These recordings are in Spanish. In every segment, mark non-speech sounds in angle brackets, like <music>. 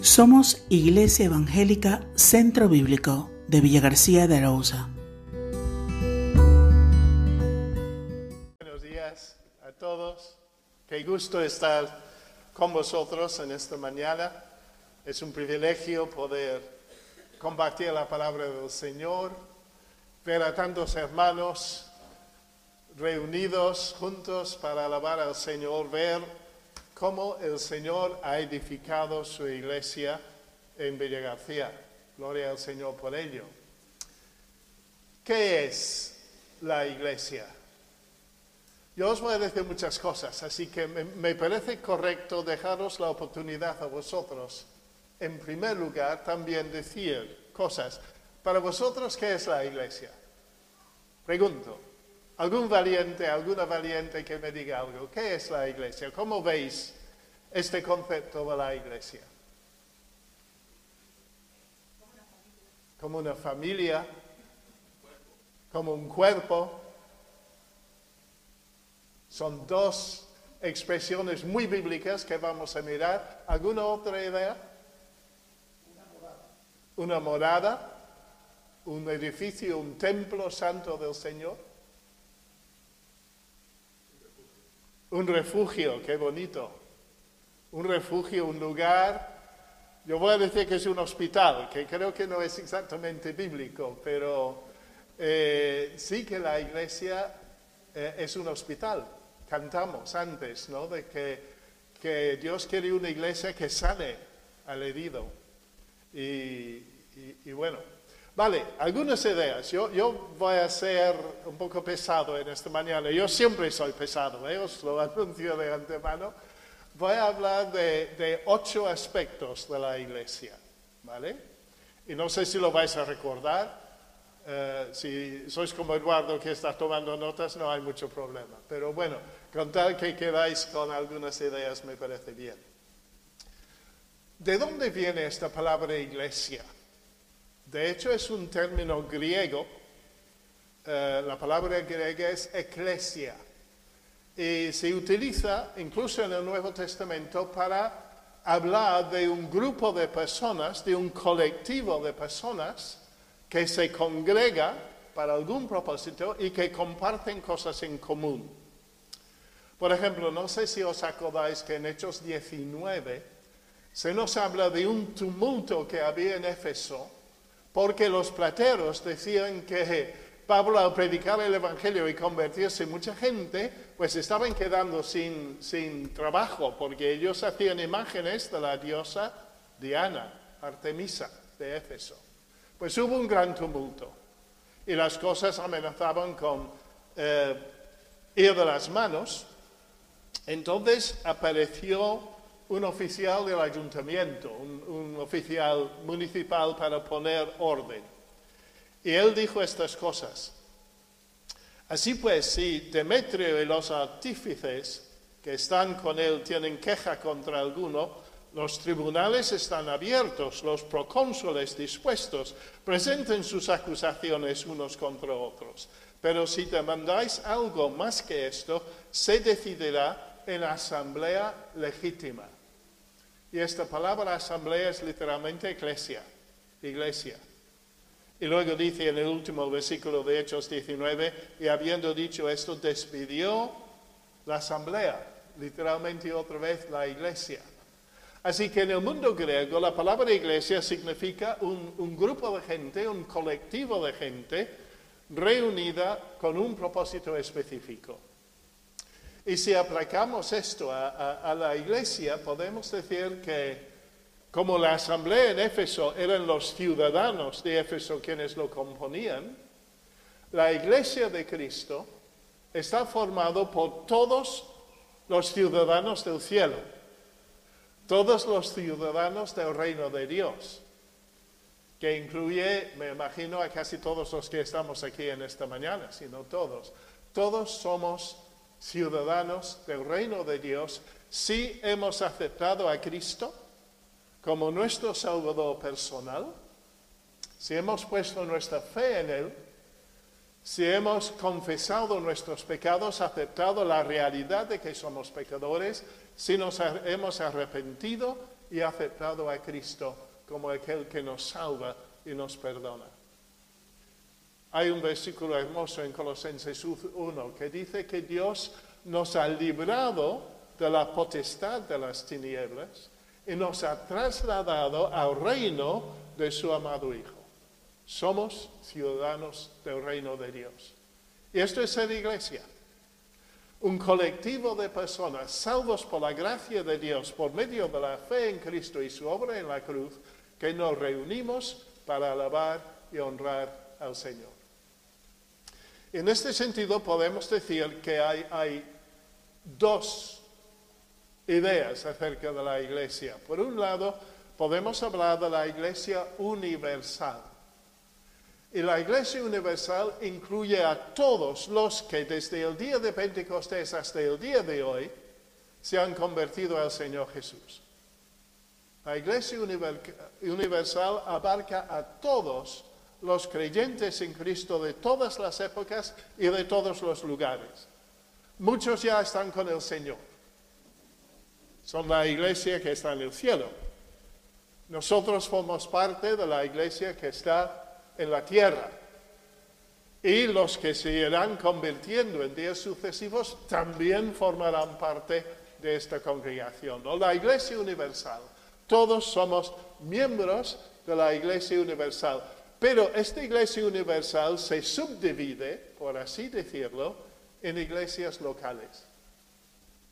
Somos Iglesia Evangélica Centro Bíblico de Villa García de Arauza. Buenos días a todos. Qué gusto estar con vosotros en esta mañana. Es un privilegio poder compartir la palabra del Señor, ver a tantos hermanos reunidos juntos para alabar al Señor, ver cómo el Señor ha edificado su iglesia en Villa García. Gloria al Señor por ello. ¿Qué es la iglesia? Yo os voy a decir muchas cosas, así que me, me, parece correcto dejaros la oportunidad a vosotros, en primer lugar, también decir cosas. Para vosotros, ¿qué es la iglesia? Pregunto. ¿Algún valiente, alguna valiente que me diga algo? ¿Qué es la iglesia? ¿Cómo veis este concepto de la iglesia? Como una familia, como un cuerpo. Son dos expresiones muy bíblicas que vamos a mirar. ¿Alguna otra idea? Una morada, un edificio, un templo santo del Señor. Un refugio, qué bonito. Un refugio, un lugar. Yo voy a decir que es un hospital, que creo que no es exactamente bíblico, pero eh, sí que la iglesia eh, es un hospital. Cantamos antes, ¿no? De que, que, Dios quiere una iglesia que sane al herido. Y, bueno, Vale, algunas ideas. Yo, voy a ser un poco pesado en esta mañana. Yo siempre soy pesado, ¿eh? os lo <laughs> anuncio de antemano. Voy a hablar de, ocho aspectos de la iglesia, ¿vale? Y no sé si lo vais a recordar. Uh, si sois como Eduardo que está tomando notas, no hay mucho problema. Pero bueno, con tal que quedáis con algunas ideas me parece bien. ¿De dónde viene esta palabra iglesia? De hecho, es un término griego. Uh, la palabra griega es eclesia. Y se utiliza incluso en el Nuevo Testamento para hablar de un grupo de personas, de un colectivo de personas que se congrega para algún propósito y que comparten cosas en común. Por ejemplo, no sé si os acordáis que en Hechos 19 se nos habla de un tumulto que había en Éfeso porque los plateros decían que Pablo al predicar el Evangelio y convertirse mucha gente, pues estaban quedando sin, trabajo, porque ellos hacían imágenes de la diosa Diana, Artemisa de Éfeso. Pues hubo un gran tumulto y las cosas amenazaban con eh, ir de las manos. Entonces apareció un oficial del ayuntamiento, un, oficial municipal para poner orden. Y él dijo estas cosas. Así pues, si Demetrio y los artífices que están con él tienen queja contra alguno, los tribunales están abiertos, los procónsules dispuestos, presenten sus acusaciones unos contra otros. Pero si demandáis algo más que esto, se decidirá en asamblea legítima. Y esta palabra asamblea es literalmente iglesia, iglesia. Y luego dice en el último versículo de Hechos 19, y habiendo dicho esto, despidió la asamblea, literalmente otra vez la iglesia. Así que en el mundo griego la palabra iglesia significa un, un grupo de gente, un colectivo de gente reunida con un propósito específico. Y si aplicamos esto a, la iglesia, podemos decir que como la asamblea en Éfeso eran los ciudadanos de Éfeso quienes lo componían, la iglesia de Cristo está formado por todos los ciudadanos del cielo, todos los ciudadanos del reino de Dios, que incluye, me imagino, a casi todos los que estamos aquí en esta mañana, si no todos. Todos somos ciudadanos del reino de Dios si hemos aceptado a Cristo como nuestro Salvador personal, si hemos puesto nuestra fe en Él, si hemos confesado nuestros pecados, aceptado la realidad de que somos pecadores, si nos hemos arrepentido y aceptado a Cristo como aquel que nos salva y nos perdona. Hay un versículo hermoso en Colosenses 1 que dice que Dios nos ha librado de la potestad de las tinieblas y nos ha trasladado al reino de su amado Hijo. Somos ciudadanos del reino de Dios. Y esto es ser iglesia. Un colectivo de personas salvos por la gracia de Dios por medio de la fe en Cristo y su obra en la cruz, que nos reunimos para alabar y honrar al Señor. En este sentido podemos decir que hay, hay dos ideas acerca de la iglesia. Por un lado, podemos hablar de la iglesia universal. Y la iglesia universal incluye a todos los que desde el día de Pentecostés hasta el día de hoy se han convertido al Señor Jesús. La iglesia universal abarca a todos los creyentes en Cristo de todas las épocas y de todos los lugares. Muchos ya están con el Señor. Son la iglesia que está en el cielo. Nosotros formamos parte de la iglesia que está en la tierra. Y los que se irán convirtiendo en días sucesivos también formarán parte de esta congregación. La iglesia universal. Todos somos miembros de la iglesia universal. Pero esta iglesia universal se subdivide, por así decirlo, en iglesias locales.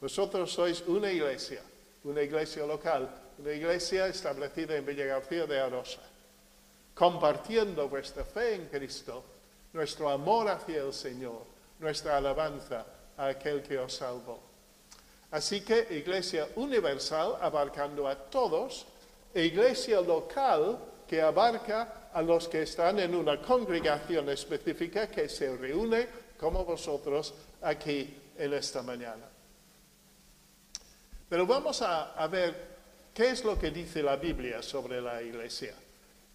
Vosotros sois una iglesia, una iglesia local, una iglesia establecida en Villa García de Arosa, compartiendo vuestra fe en Cristo, nuestro amor hacia el Señor, nuestra alabanza a aquel que os salvó. Así que iglesia universal abarcando a todos, e iglesia local que abarca a los que están en una congregación específica que se reúne como vosotros aquí en esta mañana. Pero vamos a, ver qué es lo que dice la Biblia sobre la iglesia.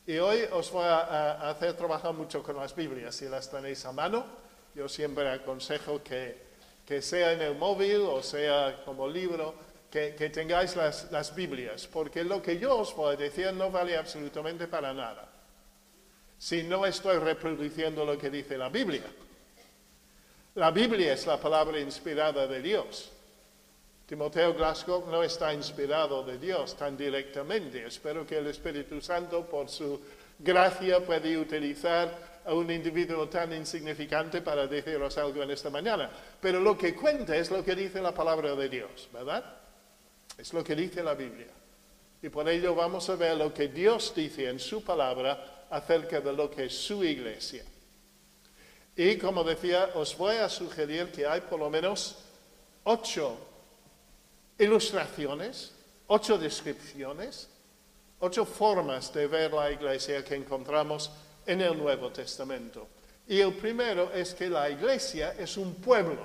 Y hoy os voy a, hacer trabajar mucho con las Biblias, si las tenéis a mano. Yo siempre aconsejo que, sea en el móvil o sea como libro, que, tengáis las, las Biblias, porque lo que yo os voy a decir no vale absolutamente para nada. Si no estoy reproduciendo lo que dice la Biblia. La Biblia es la palabra inspirada de Dios. Timoteo Glasgow no está inspirado de Dios tan directamente. Espero que el Espíritu Santo, por su gracia, pueda utilizar a un individuo tan insignificante para deciros algo en esta mañana. Pero lo que cuenta es lo que dice la palabra de Dios, ¿verdad? Es lo que dice la Biblia. Y por ello vamos a ver lo que Dios dice en su palabra acerca de lo que es su iglesia. Y como decía, os voy a sugerir que hay por lo menos ocho ilustraciones, ocho descripciones, ocho formas de ver la iglesia que encontramos en el Nuevo Testamento. Y el primero es que la iglesia es un pueblo.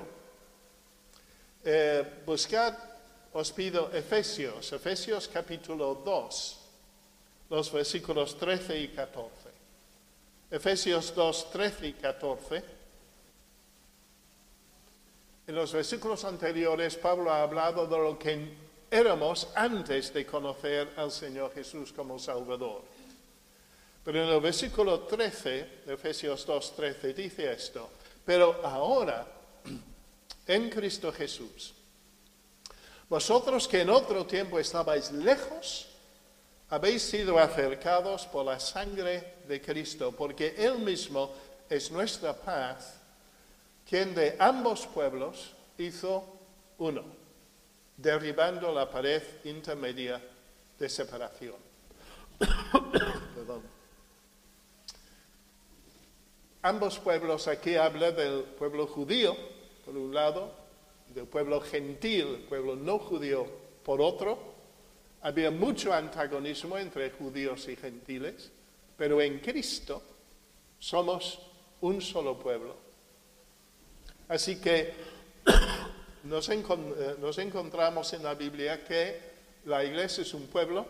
Eh, buscad, os pido Efesios, Efesios capítulo 2, los versículos 13 y 14. Efesios 2, 13 y 14. En los versículos anteriores, Pablo ha hablado de lo que éramos antes de conocer al Señor Jesús como Salvador. Pero en el versículo 13 de Efesios 2, 13 dice esto, pero ahora, en Cristo Jesús, vosotros que en otro tiempo estabais lejos, habéis sido acercados por la sangre de Cristo, porque Él mismo es nuestra paz, quien de ambos pueblos hizo uno, derribando la pared intermedia de separación. <coughs> Ambos pueblos, aquí habla del pueblo judío, por un lado, del pueblo gentil, pueblo no judío, por otro, había mucho antagonismo entre judíos y gentiles, pero en Cristo somos un solo pueblo. Así que <coughs> nos, eh, nos encontramos en la Biblia que la iglesia es un pueblo,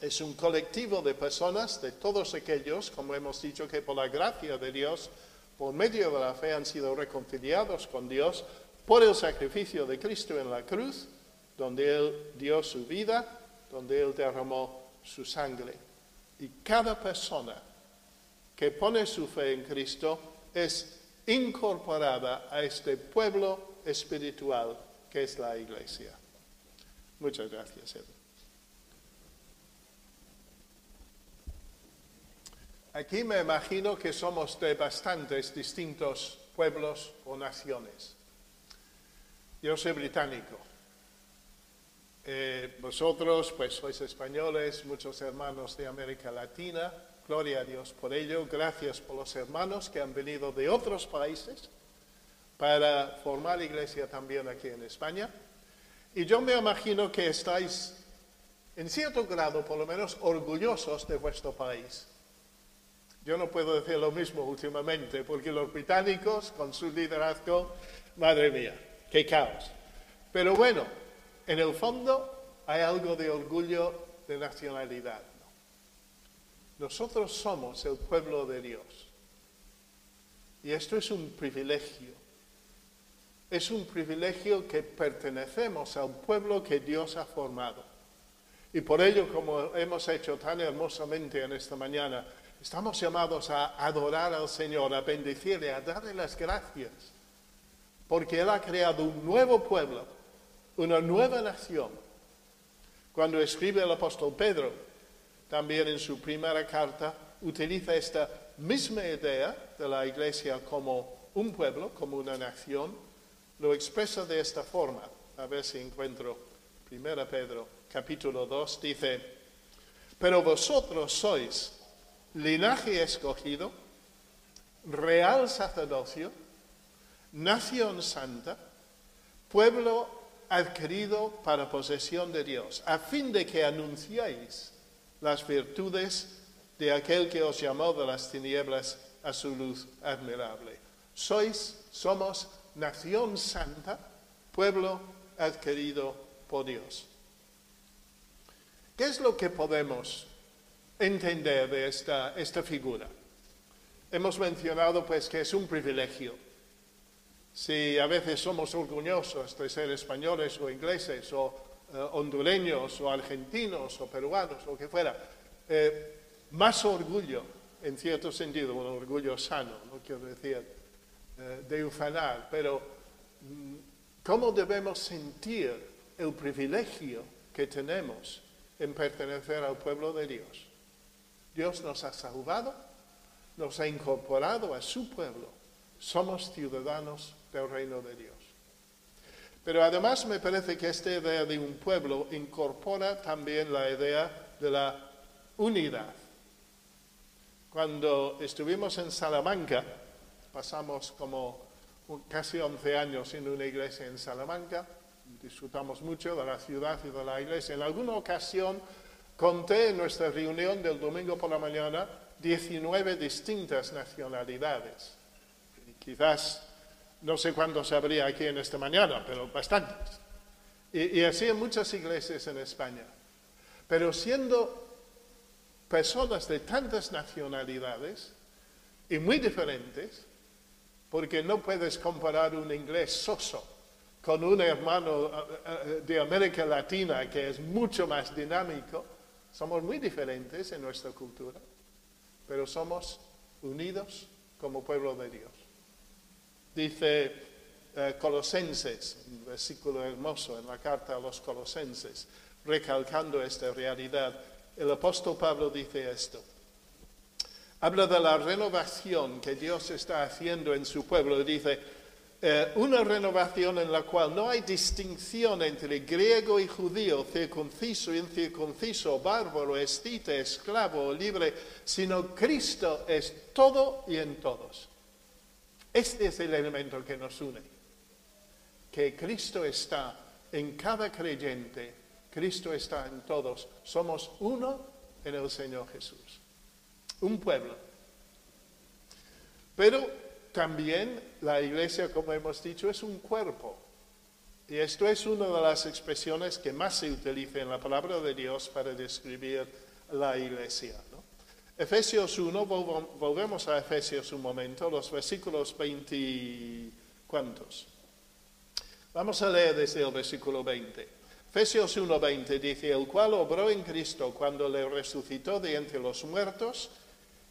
es un colectivo de personas, de todos aquellos, como hemos dicho, que por la gracia de Dios, por medio de la fe han sido reconciliados con Dios por el sacrificio de Cristo en la cruz, donde Él dio su vida donde Él derramó su sangre. Y cada persona que pone su fe en Cristo es incorporada a este pueblo espiritual que es la iglesia. Muchas gracias. Aquí me imagino que somos de bastantes distintos pueblos o naciones. Yo soy británico. Eh, vosotros, pues sois españoles, muchos hermanos de América Latina. Gloria a Dios por ello. Gracias por los hermanos que han venido de otros países para formar iglesia también aquí en España. Y yo me imagino que estáis, en cierto grado, por lo menos, orgullosos de vuestro país. Yo no puedo decir lo mismo últimamente, porque los británicos, con su liderazgo, madre mía, qué caos. Pero bueno, en el fondo hay algo de orgullo de nacionalidad. Nosotros somos el pueblo de Dios. Y esto es un privilegio. Es un privilegio que pertenecemos al pueblo que Dios ha formado. Y por ello, como hemos hecho tan hermosamente en esta mañana, Estamos llamados a adorar al Señor, a bendecirle, a darle las gracias, porque Él ha creado un nuevo pueblo, una nueva nación. Cuando escribe el apóstol Pedro, también en su primera carta, utiliza esta misma idea de la iglesia como un pueblo, como una nación, lo expresa de esta forma. A ver si encuentro 1 Pedro capítulo 2, dice, pero vosotros sois linaje escogido, real sacerdocio, nación santa, pueblo adquirido para posesión de Dios, a fin de que anunciéis las virtudes de aquel que os llamó de las tinieblas a su luz admirable. Sois, somos nación santa, pueblo adquirido por Dios. ¿Qué es lo que podemos entender de esta, esta figura. Hemos mencionado pues que es un privilegio. Si a veces somos orgullosos de ser españoles o ingleses o eh, hondureños o argentinos o peruanos lo que fuera, eh, más orgullo, en cierto sentido, un orgullo sano, no quiero decir eh, de ufanar, pero mm, ¿cómo debemos sentir el privilegio que tenemos en pertenecer al pueblo de Dios? Dios nos ha salvado, nos ha incorporado a su pueblo. Somos ciudadanos del reino de Dios. Pero además me parece que esta idea de un pueblo incorpora también la idea de la unidad. Cuando estuvimos en Salamanca, pasamos como casi 11 años en una iglesia en Salamanca, disfrutamos mucho de la ciudad y de la iglesia. En alguna ocasión Conté en nuestra reunión del domingo por la mañana 19 distintas nacionalidades. quizás no sé cuándo se habría aquí en esta mañana, pero bastantes. Y, y así en muchas iglesias en España. Pero siendo personas de tantas nacionalidades y muy diferentes, porque no puedes comparar un inglés soso con un hermano eh, eh, de América Latina que es mucho más dinámico, somos muy diferentes en nuestra cultura, pero somos unidos como pueblo de Dios. Dice eh, Colosenses, un versículo hermoso en la carta a los Colosenses, recalcando esta realidad. El apóstol Pablo dice esto. Habla de la renovación que Dios está haciendo en su pueblo dice, eh, una renovación en la cual no hay distinción entre griego y judío, circunciso incircunciso, bárbaro, escita, esclavo libre, sino Cristo es todo y en todos. Este es el elemento que nos une, que Cristo está en cada creyente, Cristo está en todos, somos uno en el Señor Jesús, un pueblo. Pero también la iglesia, como hemos dicho, es un cuerpo. Y esto es una de las expresiones que más se utiliza en la palabra de Dios para describir la iglesia. Efesios 1, volvemos a Efesios un momento, los versículos 20, ¿cuántos? Vamos a leer desde el versículo 20. Efesios 1:20 dice, el cual obró en Cristo cuando le resucitó de entre los muertos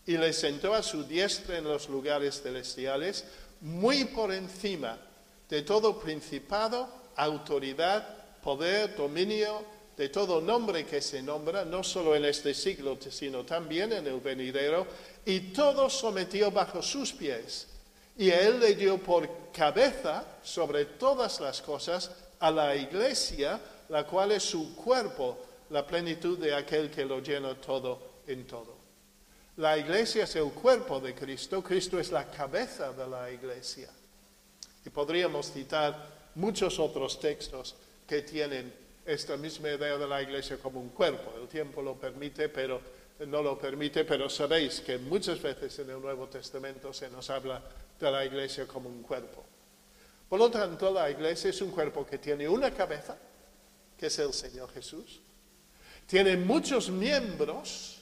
y le sentó a su diestra en los lugares celestiales, muy por encima de todo principado, autoridad, poder, dominio, de todo nombre que se nombra, no solo en este siglo, sino también en el venidero, y todo sometió bajo sus pies. Y él le dio por cabeza sobre todas las cosas a la iglesia, la cual es su cuerpo, la plenitud de aquel que lo llena todo en todo. La iglesia es el cuerpo de Cristo, Cristo es la cabeza de la iglesia. Y podríamos citar muchos otros textos que tienen esta misma idea de la iglesia como un cuerpo. El tiempo lo permite, pero no lo permite, pero sabéis que muchas veces en el Nuevo Testamento se nos habla de la iglesia como un cuerpo. Por lo tanto, la iglesia es un cuerpo que tiene una cabeza, que es el Señor Jesús. Tiene muchos miembros,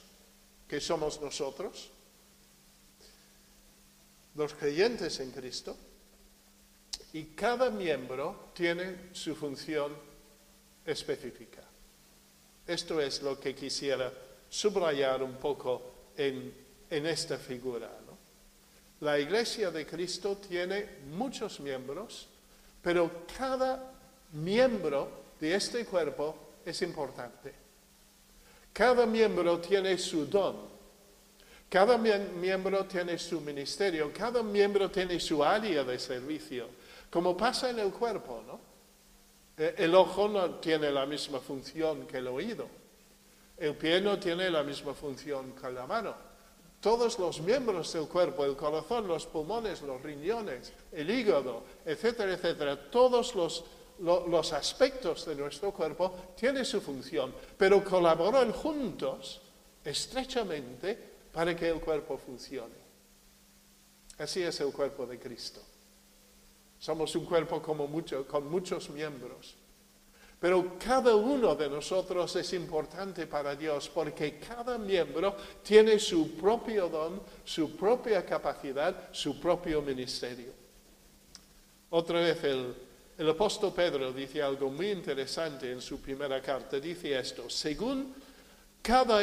que somos nosotros, los creyentes en Cristo, y cada miembro tiene su función específica. Esto es lo que quisiera subrayar un poco en, esta figura. La iglesia de Cristo tiene muchos miembros, pero cada miembro de este cuerpo es importante. Cada miembro tiene su don, cada miembro tiene su ministerio, cada miembro tiene su área de servicio, como pasa en el cuerpo, ¿no? Eh, el ojo no tiene la misma función que el oído. El pie no tiene la misma función que la mano. Todos los miembros del cuerpo, el corazón, los pulmones, los riñones, el hígado, etcétera, etcétera, todos los, los aspectos de nuestro cuerpo tienen su función, pero colaboran juntos estrechamente para que el cuerpo funcione. Así es el cuerpo de Cristo. Somos un cuerpo como mucho, con muchos miembros. Pero cada uno de nosotros es importante para Dios porque cada miembro tiene su propio don, su propia capacidad, su propio ministerio. Otra vez el, el apóstol Pedro dice algo muy interesante en su primera carta. Dice esto, según cada,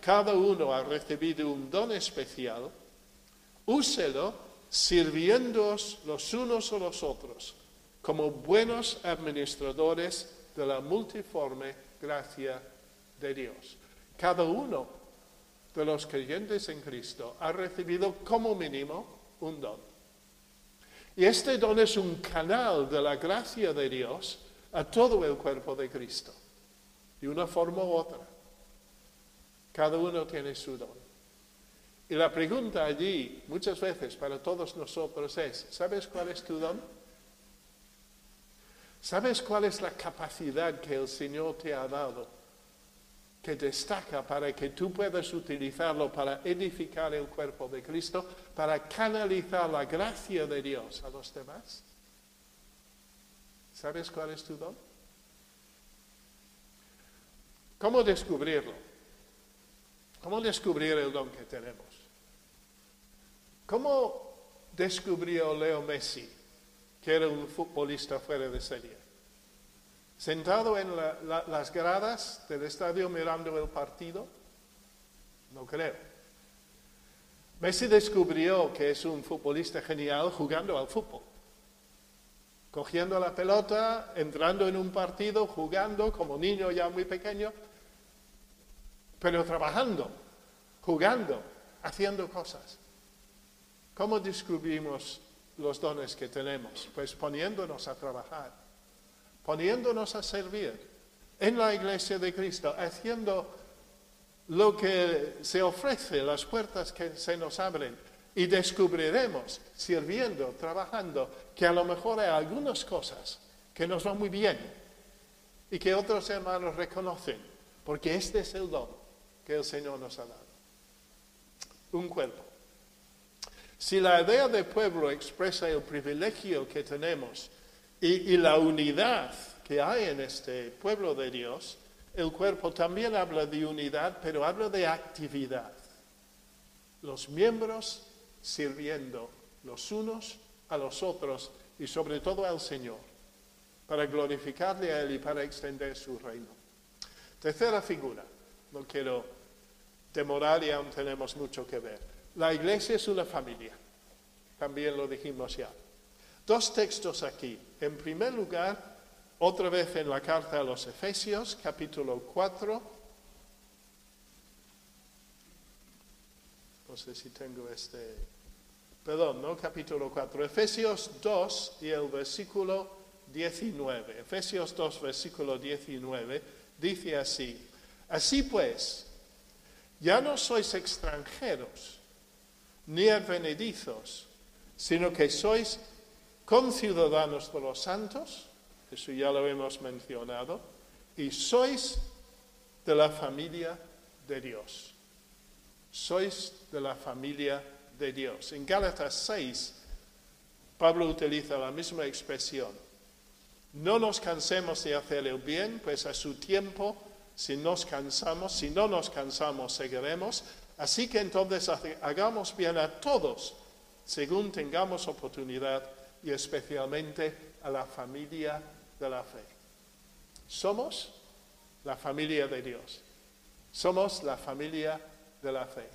cada uno ha recibido un don especial, úselo sirviéndoos los unos a los otros como buenos administradores de la multiforme gracia de Dios. Cada uno de los creyentes en Cristo ha recibido como mínimo un don. Y este don es un canal de la gracia de Dios a todo el cuerpo de Cristo, de una forma u otra. Cada uno tiene su don. Y la pregunta allí, muchas veces para todos nosotros es, ¿sabes cuál es tu don? ¿Sabes cuál es la capacidad que el Señor te ha dado, que destaca para que tú puedas utilizarlo para edificar el cuerpo de Cristo, para canalizar la gracia de Dios a los demás? ¿Sabes cuál es tu don? ¿Cómo descubrirlo? ¿Cómo descubrir el don que tenemos? ¿Cómo descubrió Leo Messi que era un futbolista fuera de serie? ¿Sentado en las gradas del estadio mirando el partido? No creo. Messi descubrió que es un futbolista genial jugando al fútbol. Cogiendo la pelota, entrando en un partido, jugando como niño ya muy pequeño, pero trabajando, jugando, haciendo cosas. ¿Cómo descubrimos los dones que tenemos? Pues poniéndonos a trabajar, poniéndonos a servir en la iglesia de Cristo, haciendo lo que se ofrece, las puertas que se nos abren, y descubriremos, sirviendo, trabajando, que a lo mejor hay algunas cosas que nos van muy bien y que otros hermanos reconocen, porque este es el don que el Señor nos ha dado. Un cuerpo si la idea de pueblo expresa el privilegio que tenemos y, la unidad que hay en este pueblo de Dios, el cuerpo también habla de unidad, pero habla de actividad. Los miembros sirviendo los unos a los otros y sobre todo al Señor. para glorificarle a Él y para extender su reino. Tercera figura, no quiero demorar y aún tenemos mucho que ver. La iglesia es una familia, también lo dijimos ya. Dos textos aquí. En primer lugar, otra vez en la carta a los Efesios, capítulo 4. No sé si tengo este. Perdón, no capítulo 4. Efesios 2 y el versículo 19. Efesios 2, versículo 19, dice así. Así pues, ya no sois extranjeros ni advenedizos, sino que sois conciudadanos de los santos eso ya lo hemos mencionado, y sois de la familia de Dios. Sois de la familia de Dios. En Gálatas 6, Pablo utiliza la misma expresión. No nos cansemos de hacer el bien, pues a su tiempo, si nos cansamos, si no nos cansamos, seguiremos. Así que entonces hagamos bien a todos, según tengamos oportunidad, y especialmente a la familia de la fe. Somos la familia de Dios. Somos la familia de la fe.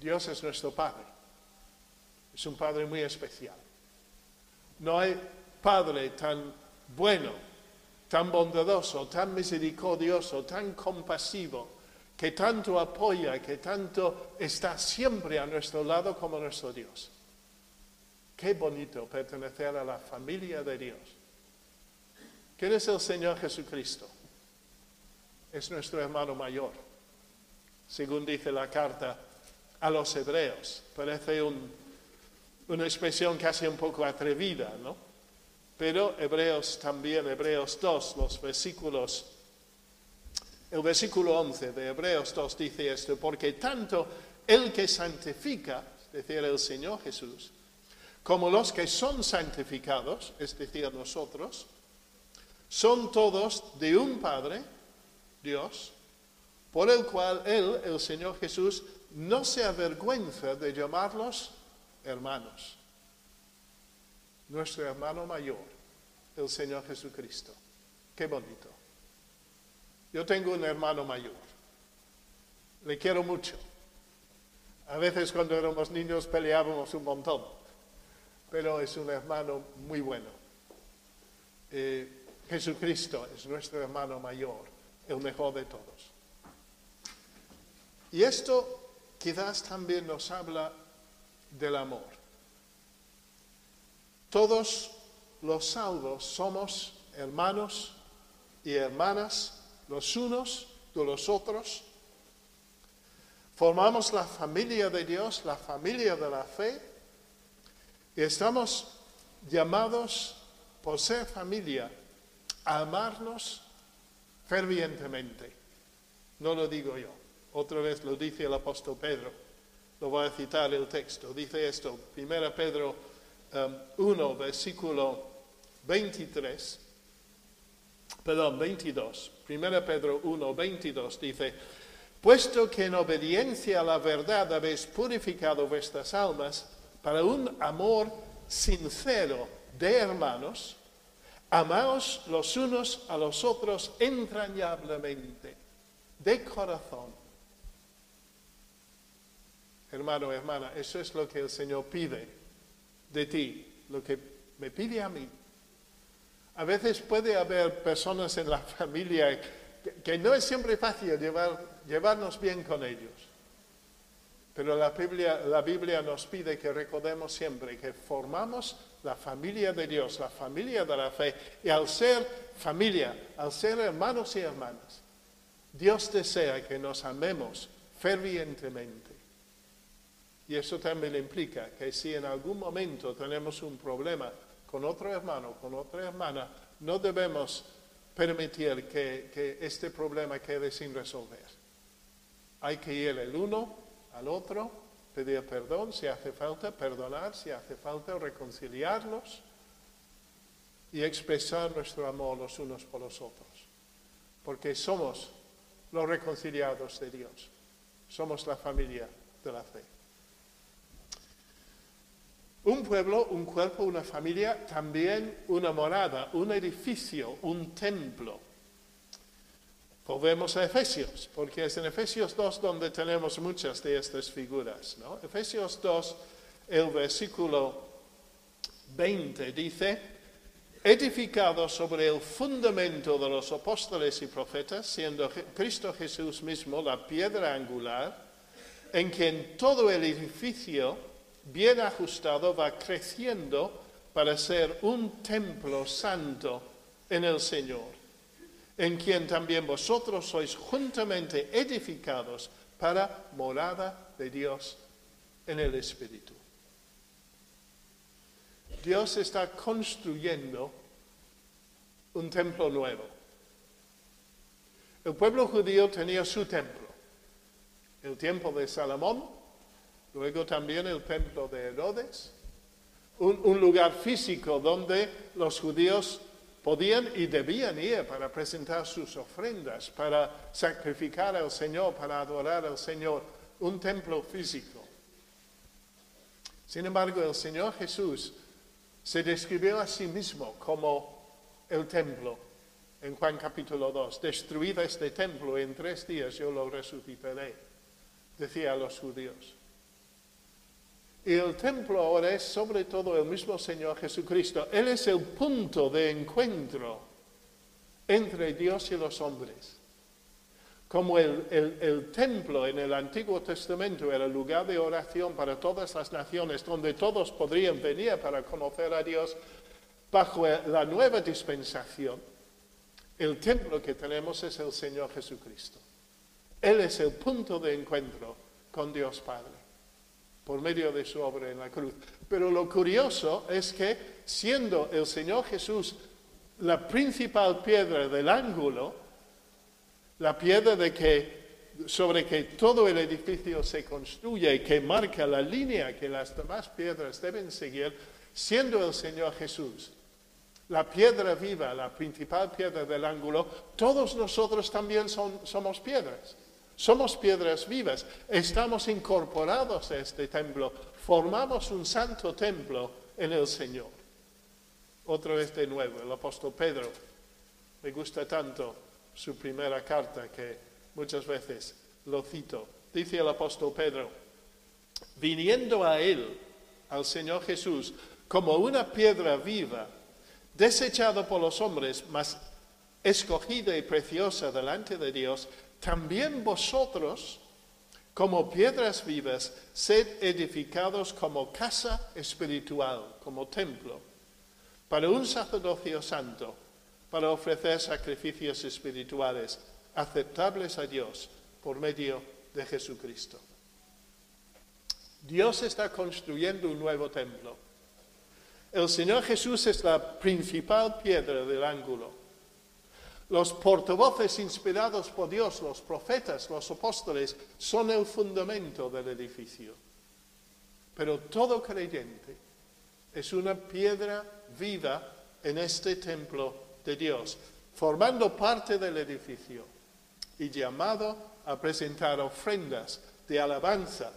Dios es nuestro Padre. Es un Padre muy especial. No hay Padre tan bueno, tan bondadoso, tan misericordioso, tan compasivo, que tanto apoya, que tanto está siempre a nuestro lado como nuestro Dios. Qué bonito pertenecer a la familia de Dios. ¿Quién es el Señor Jesucristo? Es nuestro hermano mayor, según dice la carta a los hebreos. Parece una expresión casi un poco atrevida, ¿no? Pero Hebreos también, Hebreos 2, los versículos, el versículo 11 de Hebreos 2 dice esto, porque tanto el que santifica, es decir, el Señor Jesús, como los que son santificados, es decir, nosotros, son todos de un Padre, Dios, por el cual Él, el Señor Jesús, no se avergüenza de llamarlos hermanos. Nuestro hermano mayor, el Señor Jesucristo. Qué bonito. Yo tengo un hermano mayor. Le quiero mucho. A veces cuando éramos niños peleábamos un montón, pero es un hermano muy bueno. Eh, Jesucristo es nuestro hermano mayor, el mejor de todos. Y esto quizás también nos habla del amor. Todos los salvos somos hermanos y hermanas, los unos de los otros. Formamos la familia de Dios, la familia de la fe, y estamos llamados por ser familia amarnos fervientemente. No lo digo yo, otra vez lo dice el apóstol Pedro. Lo voy a citar el texto. Dice esto, 1 Pedro 1, um, versículo 23, perdón, 22. 1 Pedro 1, 22 dice, puesto que en obediencia a la verdad habéis purificado vuestras almas para un amor sincero de hermanos, Amaos los unos a los otros entrañablemente, de corazón. Hermano, hermana, eso es lo que el Señor pide de ti, lo que me pide a mí. A veces puede haber personas en la <laughs> familia que, no es siempre fácil llevarnos bien con ellos. Pero la Biblia, la Biblia nos pide que recordemos siempre que formamos la familia de Dios, la familia de la fe. Y al ser familia, al ser hermanos y hermanas, Dios desea que nos amemos fervientemente. Y eso también implica que si en algún momento tenemos un problema con otro hermano, con otra hermana, no debemos permitir que, este problema quede sin resolver. Hay que ir el uno al otro, pedir perdón si hace falta, perdonar si hace falta, reconciliarnos y expresar nuestro amor los unos por los otros. Porque somos los reconciliados de Dios. Somos la familia de la fe. Un pueblo, un cuerpo, una familia, también una morada, un edificio, un templo. Volvemos a Efesios, porque es en Efesios 2 donde tenemos muchas de estas figuras. ¿no? Efesios 2, el versículo 20 dice, edificado sobre el fundamento de los apóstoles y profetas, siendo Cristo Jesús mismo la piedra angular, en quien todo el edificio bien ajustado va creciendo para ser un templo santo en el Señor en quien también vosotros sois juntamente edificados para morada de Dios en el Espíritu. Dios está construyendo un templo nuevo. El pueblo judío tenía su templo, el templo de Salomón, luego también el templo de Herodes, un, lugar físico donde los judíos podían y debían ir para presentar sus ofrendas, para sacrificar al Señor, para adorar al Señor, un templo físico. Sin embargo, el Señor Jesús se describió a sí mismo como el templo en Juan capítulo 2. Destruida este templo en tres días yo lo resucitaré, decía a los judíos. Y el templo ahora es sobre todo el mismo Señor Jesucristo. Él es el punto de encuentro entre Dios y los hombres. Como el, templo en el Antiguo Testamento era el lugar de oración para todas las naciones, donde todos podrían venir para conocer a Dios, bajo la nueva dispensación, el templo que tenemos es el Señor Jesucristo. Él es el punto de encuentro con Dios Padre por medio de su obra en la cruz. Pero lo curioso es que siendo el Señor Jesús la principal piedra del ángulo, la piedra sobre que todo el edificio se construye y que marca la línea que las demás piedras deben seguir, siendo el Señor Jesús la piedra viva, la principal piedra del ángulo, todos nosotros también somos piedras. Somos piedras vivas, estamos incorporados a este templo, formamos un santo templo en el Señor. Otra vez de nuevo, el apóstol Pedro, me gusta tanto su primera carta que muchas veces lo cito. Dice el apóstol Pedro, viniendo a él, al Señor Jesús, como una piedra viva, desechada por los hombres, mas escogida y preciosa delante de Dios, también vosotros, como piedras vivas, sed edificados como casa espiritual, como templo, para un sacerdocio santo, para ofrecer sacrificios espirituales aceptables a Dios por medio de Jesucristo. Dios está construyendo un nuevo templo. El Señor Jesús es la principal piedra del ángulo. Los portavoces inspirados por Dios, los profetas, los apóstoles, son el fundamento del edificio. Pero todo creyente es una piedra viva en este templo de Dios, formando parte del edificio y llamado a presentar ofrendas de alabanza,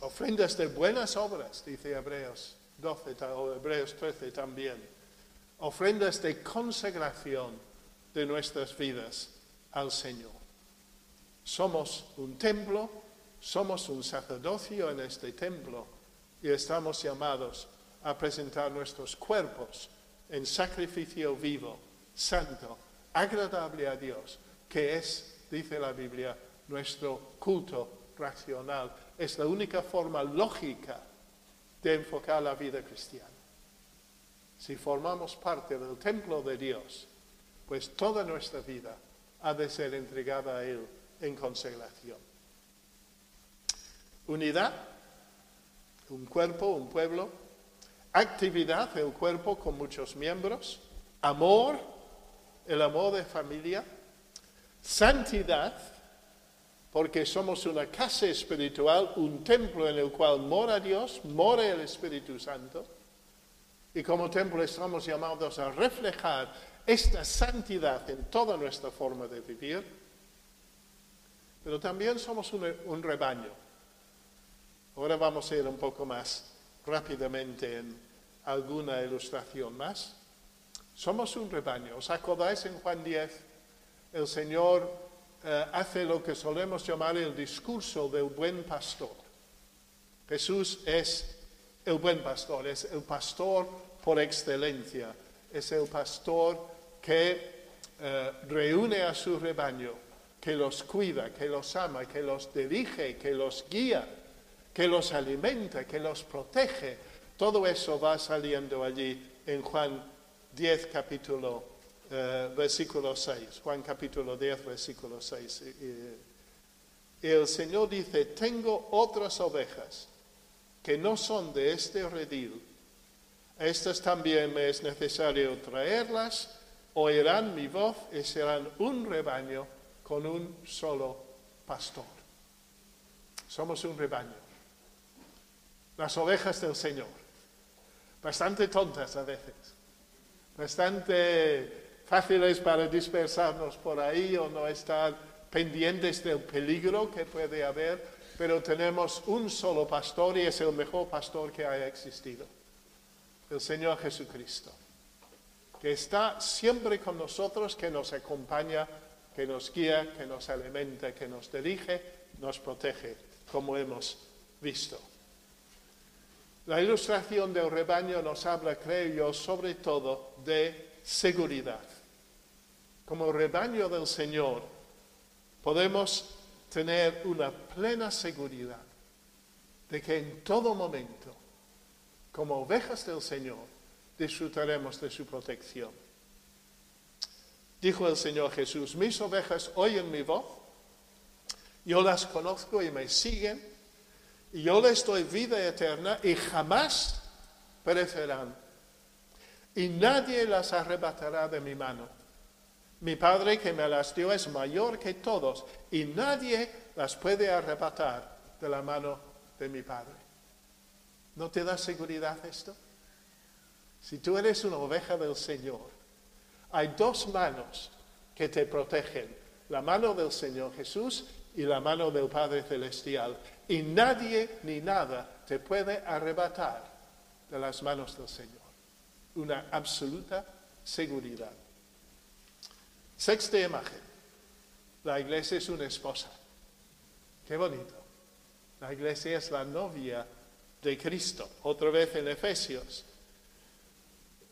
ofrendas de buenas obras, dice Hebreos 12 o Hebreos 13 también ofrendas de consagración de nuestras vidas al Señor. Somos un templo, somos un sacerdocio en este templo y estamos llamados a presentar nuestros cuerpos en sacrificio vivo, santo, agradable a Dios, que es, dice la Biblia, nuestro culto racional. Es la única forma lógica de enfocar la vida cristiana. Si formamos parte del templo de Dios, pues toda nuestra vida ha de ser entregada a Él en consagración. Unidad, un cuerpo, un pueblo. Actividad, el cuerpo con muchos miembros. Amor, el amor de familia. Santidad, porque somos una casa espiritual, un templo en el cual mora Dios, mora el Espíritu Santo y como templo estamos llamados a reflejar esta santidad en toda nuestra forma de vivir, pero también somos un, rebaño. Ahora vamos a ir un poco más rápidamente en alguna ilustración más. Somos un rebaño. ¿Os acordáis en Juan 10? El Señor eh, hace lo que solemos llamar el discurso del buen pastor. Jesús es el buen pastor, es el pastor por excelencia, es el pastor que eh, reúne a su rebaño, que los cuida, que los ama, que los dirige, que los guía, que los alimenta, que los protege. Todo eso va saliendo allí en Juan 10, capítulo, eh, versículo 6. Juan capítulo 10, versículo 6. Y, y el Señor dice, tengo otras ovejas que no son de este redil. Estas también me es necesario traerlas oirán mi voz y serán un rebaño con un solo pastor. Somos un rebaño. Las ovejas del Señor. Bastante tontas a veces. Bastante fáciles para dispersarnos por ahí o no estar pendientes del peligro que puede haber, pero tenemos un solo pastor y es el mejor pastor que haya existido. El Señor Jesucristo que está siempre con nosotros, que nos acompaña, que nos guía, que nos alimenta, que nos dirige, nos protege, como hemos visto. La ilustración del rebaño nos habla, creo yo, sobre todo de seguridad. Como rebaño del Señor podemos tener una plena seguridad de que en todo momento, como ovejas del Señor, disfrutaremos de su protección. Dijo el Señor Jesús, mis ovejas oyen mi voz, yo las conozco y me siguen, y yo les doy vida eterna y jamás perecerán, y nadie las arrebatará de mi mano. Mi Padre que me las dio es mayor que todos, y nadie las puede arrebatar de la mano de mi Padre. ¿No te da seguridad esto? Si tú eres una oveja del Señor, hay dos manos que te protegen, la mano del Señor Jesús y la mano del Padre Celestial. Y nadie ni nada te puede arrebatar de las manos del Señor. Una absoluta seguridad. Sexta imagen. La iglesia es una esposa. Qué bonito. La iglesia es la novia de Cristo. Otra vez en Efesios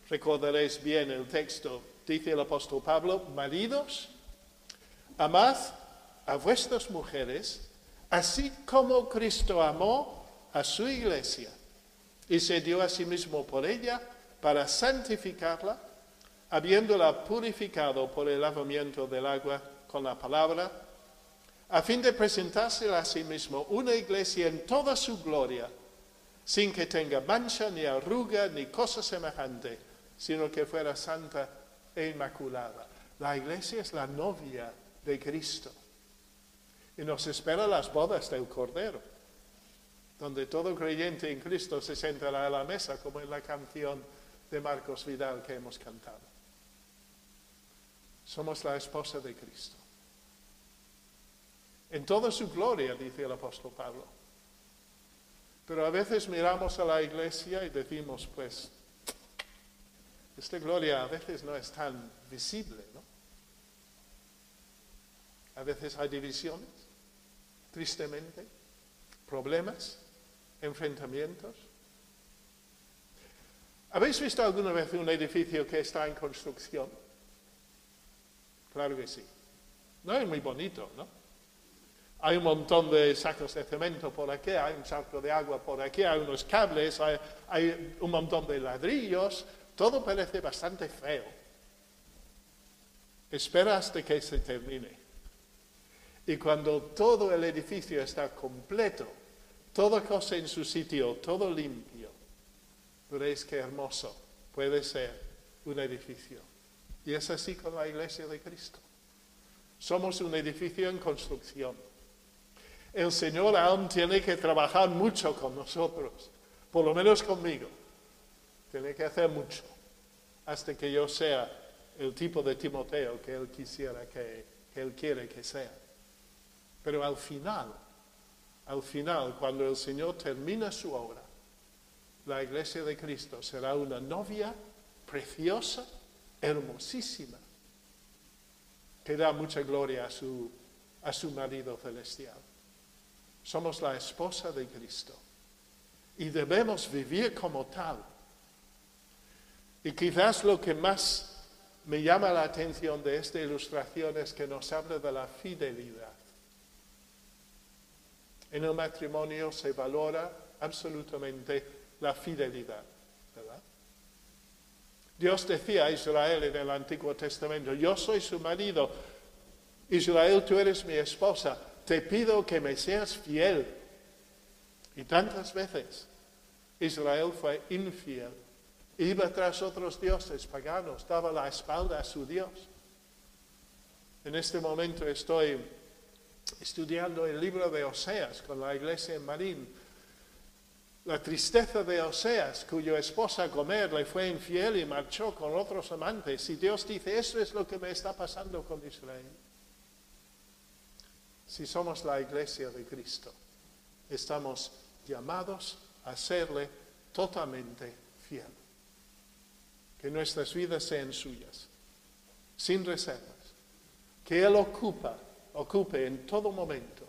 recordaréis bien el texto, dice el apóstol Pablo, maridos, amad a vuestras mujeres, así como Cristo amó a su iglesia y se dio a sí mismo por ella para santificarla, habiéndola purificado por el lavamiento del agua con la palabra, a fin de presentársela a sí mismo una iglesia en toda su gloria, sin que tenga mancha, ni arruga, ni cosa semejante, sino que fuera santa e inmaculada. La iglesia es la novia de Cristo. Y nos espera las bodas del Cordero, donde todo creyente en Cristo se sentará a la mesa, como en la canción de Marcos Vidal que hemos cantado. Somos la esposa de Cristo. En toda su gloria, dice el apóstol Pablo. Pero a veces miramos a la iglesia y decimos, pues, esta gloria a veces no es tan visible, ¿no? A veces hay divisiones, tristemente, problemas, enfrentamientos. ¿Habéis visto alguna vez un edificio que está en construcción? Claro que sí. No es muy bonito, ¿no? Hay un montón de sacos de cemento por aquí, hay un saco de agua por aquí, hay unos cables, hay, un montón de ladrillos, todo parece bastante feo. Espera hasta que se termine. Y cuando todo el edificio está completo, toda cosa en su sitio, todo limpio, veréis qué hermoso puede ser un edificio. Y es así con la iglesia de Cristo. Somos un edificio en construcción. El Señor aún tiene que trabajar mucho con nosotros, por lo menos conmigo tiene que hacer mucho hasta que yo sea el tipo de Timoteo que él quisiera que, él quiere que sea. Pero al final, al final, cuando el Señor termina su obra, la iglesia de Cristo será una novia preciosa, hermosísima, que da mucha gloria a su, a su marido celestial. Somos la esposa de Cristo y debemos vivir como tal. Y quizás lo que más me llama la atención de esta ilustración es que nos habla de la fidelidad. En el matrimonio se valora absolutamente la fidelidad, ¿verdad? Dios decía a Israel en el Antiguo Testamento, yo soy su marido, Israel, tú eres mi esposa, te pido que me seas fiel. Y tantas veces Israel fue infiel Iba tras otros dioses paganos, daba la espalda a su Dios. En este momento estoy estudiando el libro de Oseas con la iglesia en Marín. La tristeza de Oseas, cuya esposa Comer le fue infiel y marchó con otros amantes. Y Dios dice, eso es lo que me está pasando con Israel. Si somos la iglesia de Cristo, estamos llamados a serle totalmente fiel que nuestras vidas sean suyas, sin reservas, que Él ocupa, ocupe en todo momento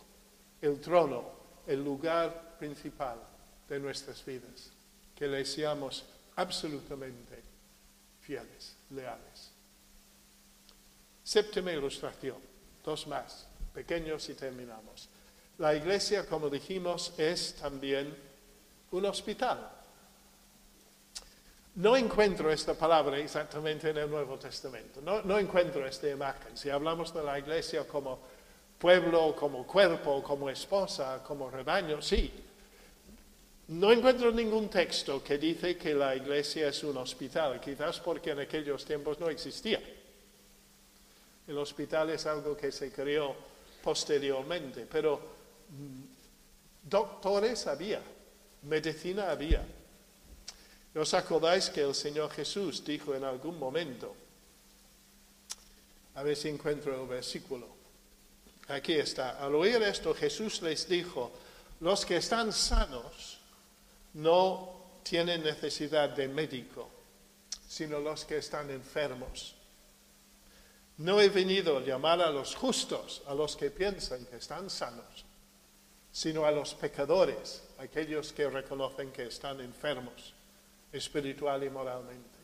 el trono, el lugar principal de nuestras vidas, que le seamos absolutamente fieles, leales. Séptima ilustración, dos más, pequeños y terminamos. La iglesia, como dijimos, es también un hospital. No encuentro esta palabra exactamente en el Nuevo Testamento, no, encuentro esta imagen. Si hablamos de la iglesia como pueblo, como cuerpo, como esposa, como rebaño, sí. No encuentro ningún texto que dice que la iglesia es un hospital, quizás porque en aquellos tiempos no existía. El hospital es algo que se creó posteriormente, pero mm, doctores había, medicina había, ¿Os acordáis que el Señor Jesús dijo en algún momento? A ver si encuentro el versículo. Aquí está. Al oír esto, Jesús les dijo, los que están sanos no tienen necesidad de médico, sino los que están enfermos. No he venido a llamar a los justos, a los que piensan que están sanos, sino a los pecadores, aquellos que reconocen que están enfermos espiritual y moralmente.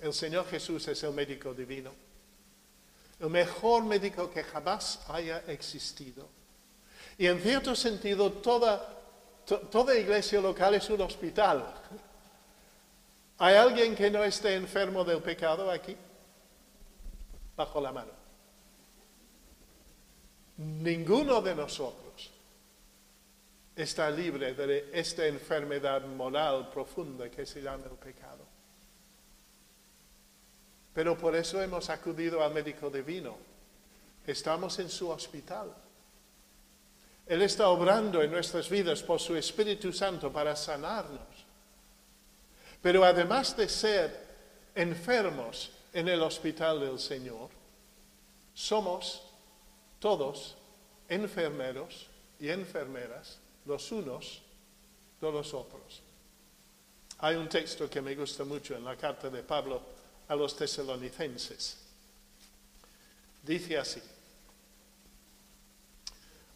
El Señor Jesús es el médico divino, el mejor médico que jamás haya existido. Y en cierto sentido, toda, toda iglesia local es un hospital. ¿Hay alguien que no esté enfermo del pecado aquí? Bajo la mano. Ninguno de nosotros está libre de esta enfermedad moral profunda que se llama el pecado. Pero por eso hemos acudido al médico divino. Estamos en su hospital. Él está obrando en nuestras vidas por su Espíritu Santo para sanarnos. Pero además de ser enfermos en el hospital del Señor, somos todos enfermeros y enfermeras los unos de los otros. Hay un texto que me gusta mucho en la carta de Pablo a los tesalonicenses. Dice así,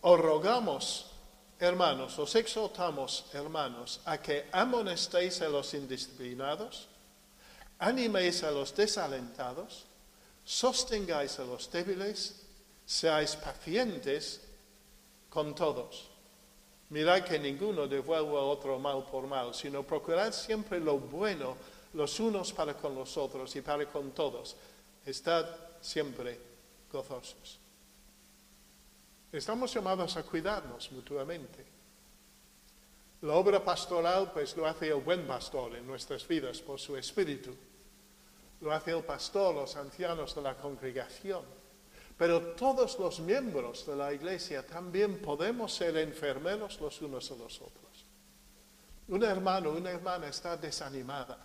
os rogamos, hermanos, os exhortamos, hermanos, a que amonestéis a los indisciplinados, animéis a los desalentados, sostengáis a los débiles, seáis pacientes con todos. Mirad que ninguno devuelva a otro mal por mal, sino procurad siempre lo bueno los unos para con los otros y para con todos. Estad siempre gozosos. Estamos llamados a cuidarnos mutuamente. La obra pastoral pues lo hace el buen pastor en nuestras vidas por su espíritu. Lo hace el pastor, los ancianos de la congregación pero todos los miembros de la iglesia también podemos ser enfermeros los unos a los otros. Un hermano, una hermana está desanimada.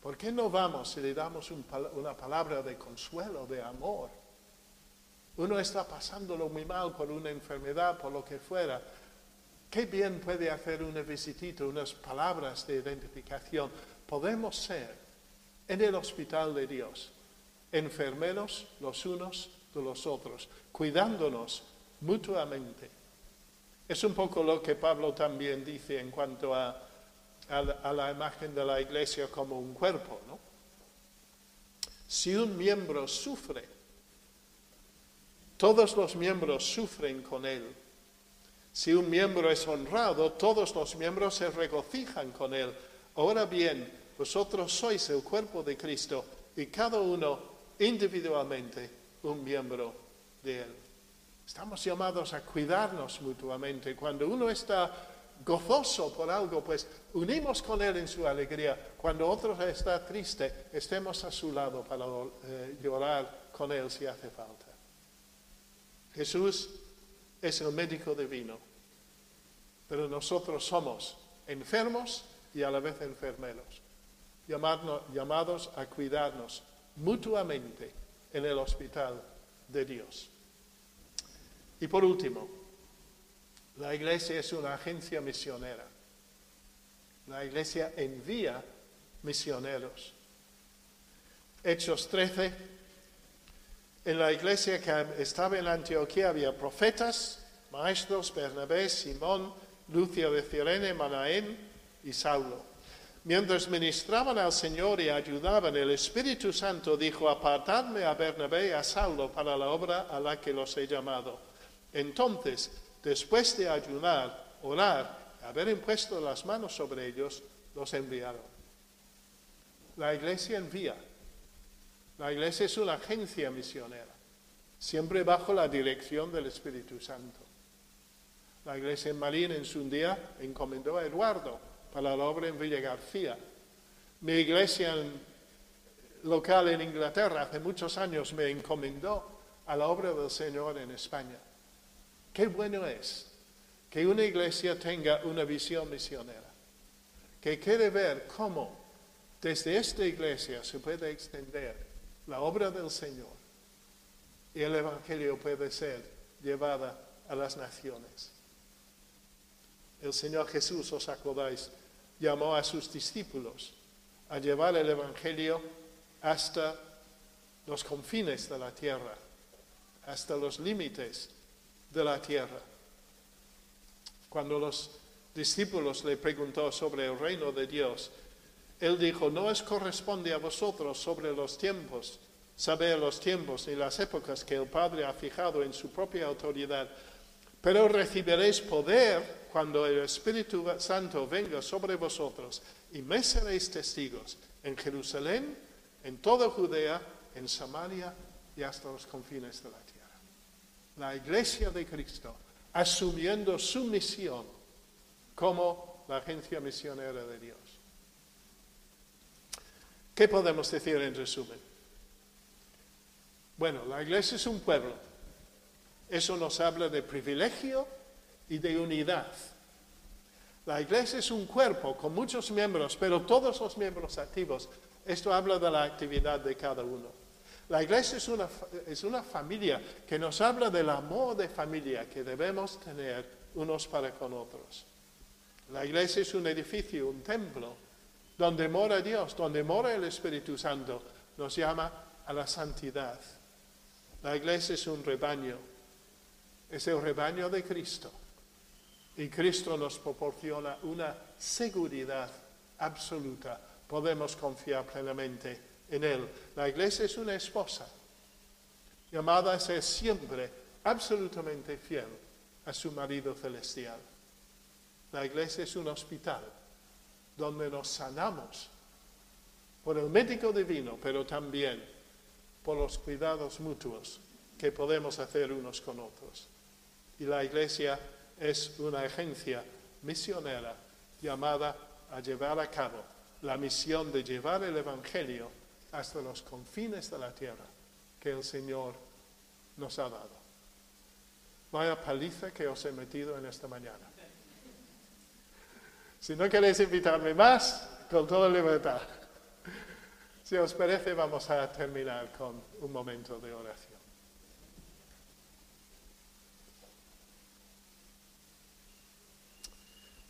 ¿Por qué no vamos y le damos una palabra de consuelo, de amor? Uno está pasándolo muy mal por una enfermedad, por lo que fuera. qué bien puede hacer una visitita, unas palabras de identificación. Podemos ser en el hospital de Dios, enfermeros los unos de los otros, cuidándonos mutuamente. Es un poco lo que Pablo también dice en cuanto a, a la imagen de la iglesia como un cuerpo, ¿no? Si un miembro sufre, todos los miembros sufren con él. Si un miembro es honrado, todos los miembros se regocijan con él. Ahora bien, vosotros sois el cuerpo de Cristo y cada uno individualmente un miembro de él. Estamos llamados a cuidarnos mutuamente. Cuando uno está gozoso por algo, pues unimos con él en su alegría. Cuando otro está triste, estemos a su lado para eh, llorar con él si hace falta. Jesús es el médico divino, pero nosotros somos enfermos y a la vez enfermeros, llamados a cuidarnos mutuamente en el hospital de Dios. Y por último, la iglesia es una agencia misionera. La iglesia envía misioneros. Hechos 13. En la iglesia que estaba en Antioquía había profetas, maestros, Bernabé, Simón, Lucio de Cirene, Manaén y Saulo. Mientras ministraban al Señor y ayudaban, el Espíritu Santo dijo, apartadme a Bernabé y a Saulo para la obra a la que los he llamado. Entonces después de ayunar, orar, haber impuesto las manos sobre ellos, los enviaron. La iglesia envía. La iglesia es una agencia misionera, siempre bajo la dirección del Espíritu Santo. La iglesia en Marín en su día encomendó a Eduardo para la obra en Villa García. Mi iglesia local en Inglaterra hace muchos años me encomendó a la obra del Señor en España. Qué bueno es que una iglesia tenga una visión misionera, que quiere ver cómo desde esta iglesia se puede extender la obra del Señor y el Evangelio puede ser llevada a las naciones. El Señor Jesús, os acordáis, llamó a sus discípulos a llevar el Evangelio hasta los confines de la tierra, hasta los límites de la tierra. Cuando los discípulos le preguntó sobre el reino de Dios, él dijo, no os corresponde a vosotros sobre los tiempos, saber los tiempos y las épocas que el Padre ha fijado en su propia autoridad, pero recibiréis poder cuando el Espíritu Santo venga sobre vosotros y me seréis testigos en Jerusalén, en toda Judea, en Samaria y hasta los confines de la tierra. La iglesia de Cristo, asumiendo su misión como la agencia misionera de Dios. ¿Qué podemos decir en resumen? Bueno, la iglesia es un pueblo. Eso nos habla de privilegio y de unidad. La iglesia es un cuerpo con muchos miembros, pero todos los miembros activos. Esto habla de la actividad de cada uno. La iglesia es una, es una familia que nos habla del amor de familia que debemos tener unos para con otros. La iglesia es un edificio, un templo, donde mora Dios, donde mora el Espíritu Santo, nos llama a la santidad. La iglesia es un rebaño, es el rebaño de Cristo. Y Cristo nos proporciona una seguridad absoluta. Podemos confiar plenamente en él. La iglesia es una esposa llamada a ser siempre absolutamente fiel a su marido celestial. La iglesia es un hospital donde nos sanamos por el médico divino, pero también por los cuidados mutuos que podemos hacer unos con otros. Y la iglesia es una agencia misionera llamada a llevar a cabo la misión de llevar el Evangelio hasta los confines de la tierra que el Señor nos ha dado. Vaya paliza que os he metido en esta mañana. Si no queréis invitarme más, con toda libertad. Si os parece, vamos a terminar con un momento de oración.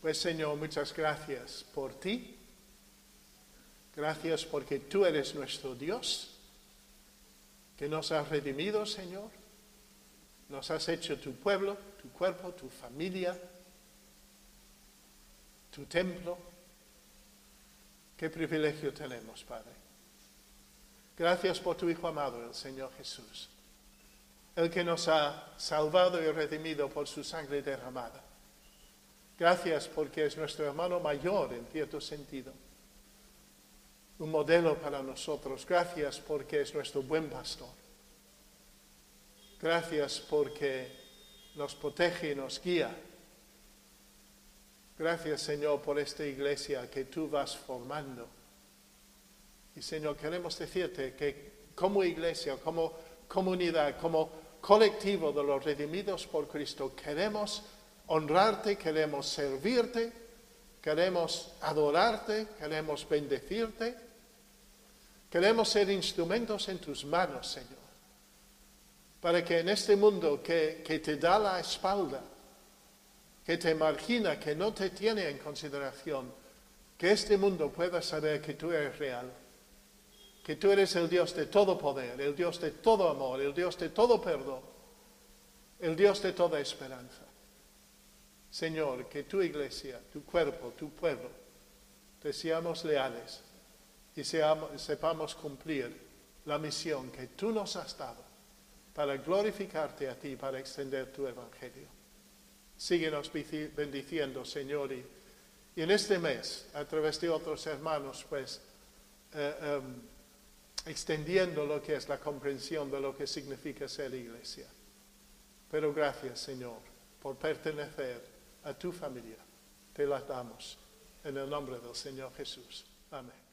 Pues Señor, muchas gracias por ti. Gracias porque tú eres nuestro Dios, que nos has redimido, Señor. Nos has hecho tu pueblo, tu cuerpo, tu familia, tu templo. Qué privilegio tenemos, Padre. Gracias por tu Hijo amado, el Señor Jesús, el que nos ha salvado y redimido por su sangre derramada. Gracias porque es nuestro hermano mayor en cierto sentido, un modelo para nosotros. Gracias porque es nuestro buen pastor. Gracias porque nos protege y nos guía. Gracias Señor por esta iglesia que tú vas formando. Y Señor, queremos decirte que como iglesia, como comunidad, como colectivo de los redimidos por Cristo, queremos honrarte, queremos servirte, queremos adorarte, queremos bendecirte, queremos ser instrumentos en tus manos, Señor, para que en este mundo que, que te da la espalda, que te margina, que no te tiene en consideración, que este mundo pueda saber que tú eres real, que tú eres el Dios de todo poder, el Dios de todo amor, el Dios de todo perdón, el Dios de toda esperanza. Señor, que tu iglesia, tu cuerpo, tu pueblo, te seamos leales y sepamos cumplir la misión que tú nos has dado para glorificarte a ti, para extender tu evangelio. Síguenos bendiciendo, Señor. Y, en este mes, a través de otros hermanos, pues, eh, em, extendiendo lo que es la comprensión de lo que significa ser iglesia. Pero gracias, Señor, por pertenecer a tu familia. Te las damos en el nombre del Señor Jesús. Amén.